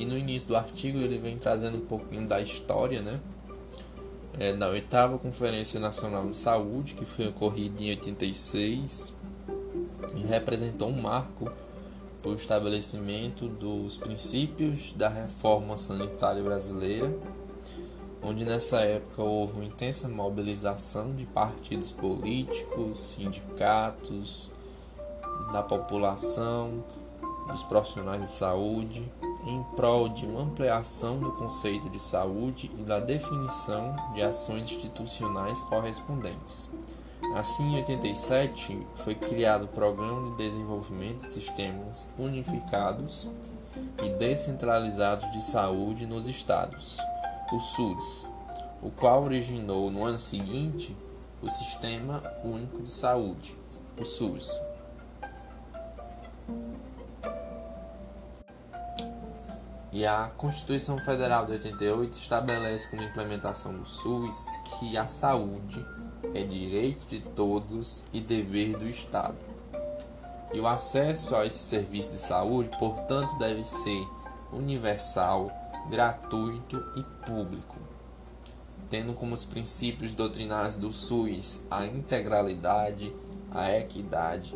E no início do artigo ele vem trazendo um pouquinho da história, né? É, na oitava Conferência Nacional de Saúde, que foi ocorrida em 86, e representou um marco para o estabelecimento dos princípios da reforma sanitária brasileira, onde nessa época houve uma intensa mobilização de partidos políticos, sindicatos, da população, dos profissionais de saúde, em prol de uma ampliação do conceito de saúde e da definição de ações institucionais correspondentes. Assim, em 87, foi criado o Programa de Desenvolvimento de Sistemas Unificados e Descentralizados de Saúde nos Estados, o SUS, o qual originou no ano seguinte o Sistema Único de Saúde, o SUS. E a Constituição Federal de 88 estabelece como implementação do SUS que a saúde é direito de todos e dever do Estado. E o acesso a esse serviço de saúde, portanto, deve ser universal, gratuito e público, tendo como os princípios doutrinários do SUS a integralidade, a equidade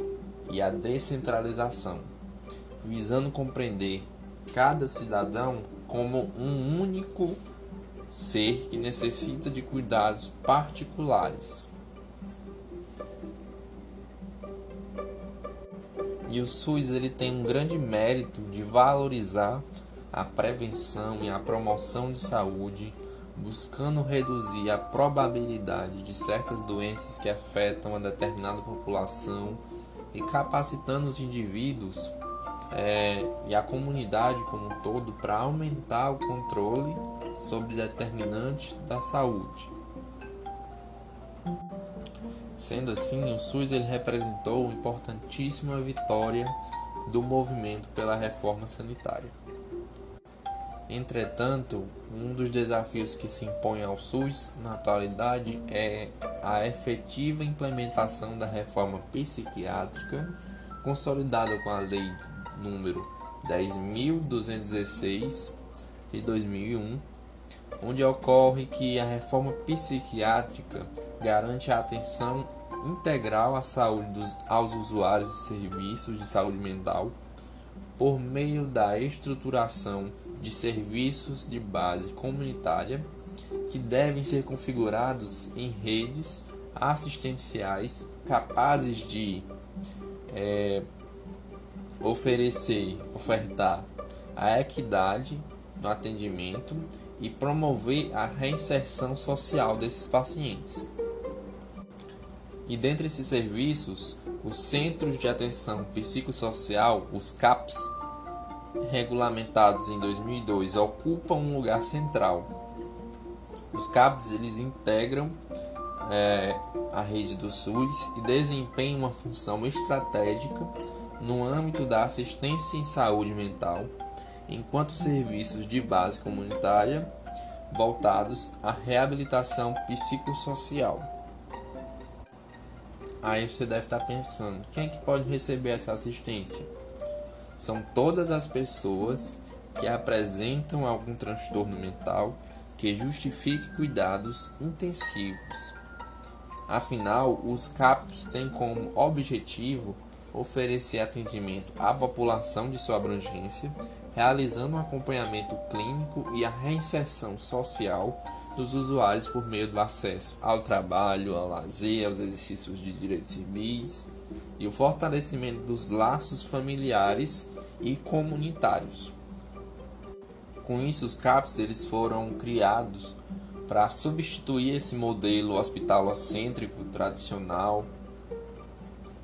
e a descentralização, visando compreender cada cidadão como um único ser que necessita de cuidados particulares. E o SUS ele tem um grande mérito de valorizar a prevenção e a promoção de saúde, buscando reduzir a probabilidade de certas doenças que afetam a determinada população e capacitando os indivíduos é, e a comunidade como um todo para aumentar o controle sobre determinantes da saúde. Sendo assim, o SUS ele representou uma importantíssima vitória do movimento pela reforma sanitária. Entretanto, um dos desafios que se impõe ao SUS na atualidade é a efetiva implementação da reforma psiquiátrica, consolidada com a Lei número 10.216 de 2001, onde ocorre que a reforma psiquiátrica garante a atenção integral à saúde dos, aos usuários de serviços de saúde mental por meio da estruturação de serviços de base comunitária que devem ser configurados em redes assistenciais capazes de é, oferecer, ofertar a equidade no atendimento e promover a reinserção social desses pacientes. E dentre esses serviços, os Centros de Atenção Psicossocial, os CAPS, regulamentados em 2002, ocupam um lugar central. Os CAPS eles integram é, a rede do SUS e desempenham uma função estratégica no âmbito da assistência em saúde mental, enquanto serviços de base comunitária voltados à reabilitação psicossocial. Aí você deve estar pensando, quem é que pode receber essa assistência? São todas as pessoas que apresentam algum transtorno mental que justifique cuidados intensivos. Afinal, os CAPs têm como objetivo oferecer atendimento à população de sua abrangência, realizando um acompanhamento clínico e a reinserção social dos usuários por meio do acesso ao trabalho, ao lazer, aos exercícios de direitos civis e o fortalecimento dos laços familiares e comunitários. Com isso, os CAPs eles foram criados para substituir esse modelo hospitalocêntrico tradicional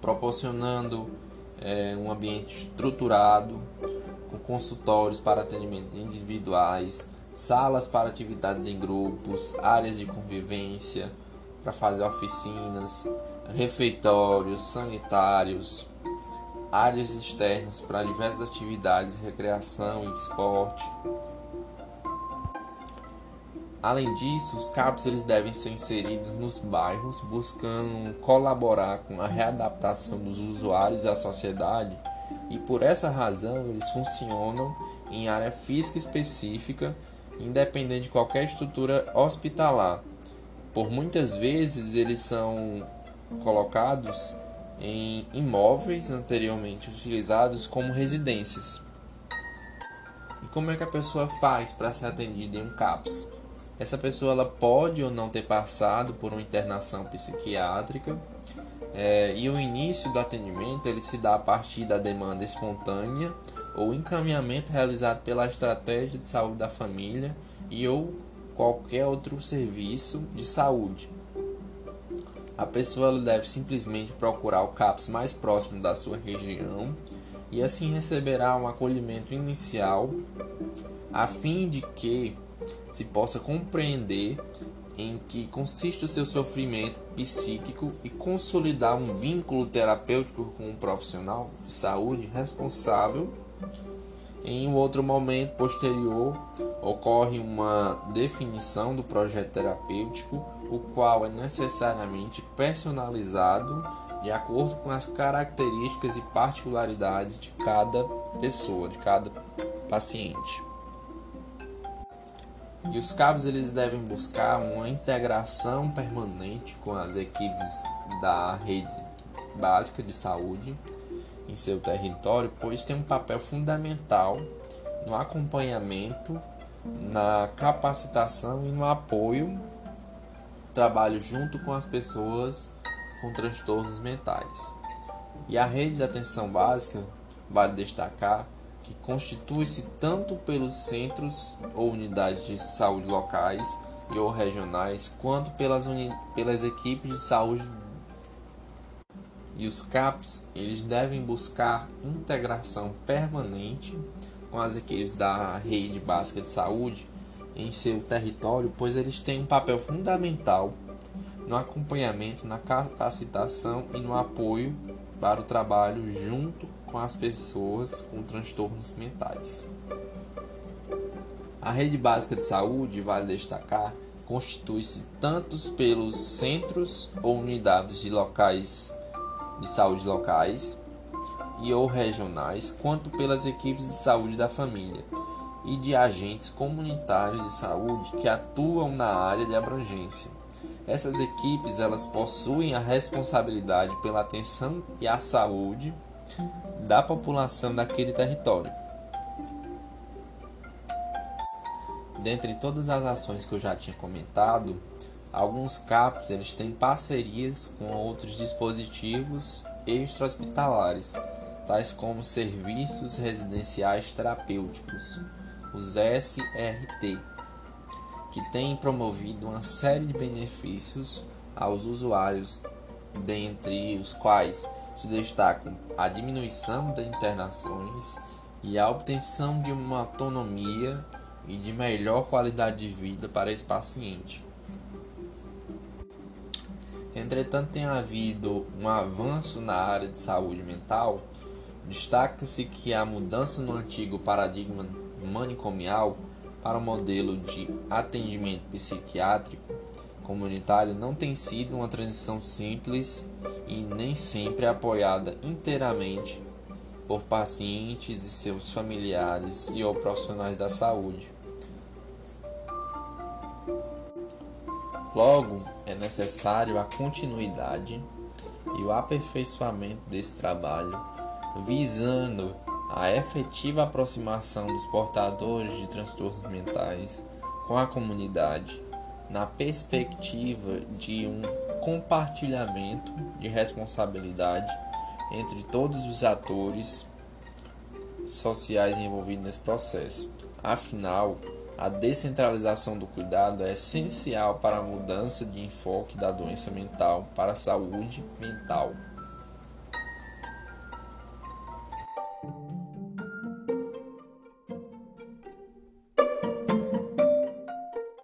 proporcionando é, um ambiente estruturado, com consultórios para atendimento individuais, salas para atividades em grupos, áreas de convivência para fazer oficinas, refeitórios, sanitários, áreas externas para diversas atividades, recreação e esporte Além disso, os CAPs eles devem ser inseridos nos bairros, buscando colaborar com a readaptação dos usuários à sociedade, e por essa razão eles funcionam em área física específica, independente de qualquer estrutura hospitalar. Por muitas vezes eles são colocados em imóveis anteriormente utilizados como residências. E como é que a pessoa faz para ser atendida em um CAPS? Essa pessoa ela pode ou não ter passado por uma internação psiquiátrica é, e o início do atendimento ele se dá a partir da demanda espontânea ou encaminhamento realizado pela estratégia de saúde da família e ou qualquer outro serviço de saúde. A pessoa deve simplesmente procurar o CAPS mais próximo da sua região e assim receberá um acolhimento inicial a fim de que se possa compreender em que consiste o seu sofrimento psíquico e consolidar um vínculo terapêutico com um profissional de saúde responsável. Em um outro momento posterior, ocorre uma definição do projeto terapêutico, o qual é necessariamente personalizado de acordo com as características e particularidades de cada pessoa, de cada paciente. E os cabos eles devem buscar uma integração permanente com as equipes da rede básica de saúde em seu território, pois tem um papel fundamental no acompanhamento, na capacitação e no apoio trabalho junto com as pessoas com transtornos mentais. E a rede de atenção básica, vale destacar, que constitui-se tanto pelos centros ou unidades de saúde locais e ou regionais, quanto pelas, pelas equipes de saúde. E os CAPs, eles devem buscar integração permanente com as equipes da rede básica de saúde em seu território, pois eles têm um papel fundamental no acompanhamento, na capacitação e no apoio para o trabalho junto com as pessoas com transtornos mentais. A rede básica de saúde, vale destacar, constitui-se tanto pelos centros ou unidades de locais de saúde locais e ou regionais, quanto pelas equipes de saúde da família e de agentes comunitários de saúde que atuam na área de abrangência. Essas equipes elas possuem a responsabilidade pela atenção e a saúde da população daquele território. Dentre todas as ações que eu já tinha comentado, alguns CAPs eles têm parcerias com outros dispositivos extra-hospitalares, tais como serviços residenciais terapêuticos, os SRT, que têm promovido uma série de benefícios aos usuários, dentre os quais se destacam a diminuição das internações e a obtenção de uma autonomia e de melhor qualidade de vida para esse paciente. Entretanto, tem havido um avanço na área de saúde mental. Destaca-se que a mudança no antigo paradigma manicomial para o modelo de atendimento psiquiátrico comunitário não tem sido uma transição simples e nem sempre apoiada inteiramente por pacientes e seus familiares e ou profissionais da saúde. Logo, é necessário a continuidade e o aperfeiçoamento desse trabalho, visando a efetiva aproximação dos portadores de transtornos mentais com a comunidade na perspectiva de um compartilhamento de responsabilidade entre todos os atores sociais envolvidos nesse processo. Afinal, a descentralização do cuidado é essencial para a mudança de enfoque da doença mental para a saúde mental.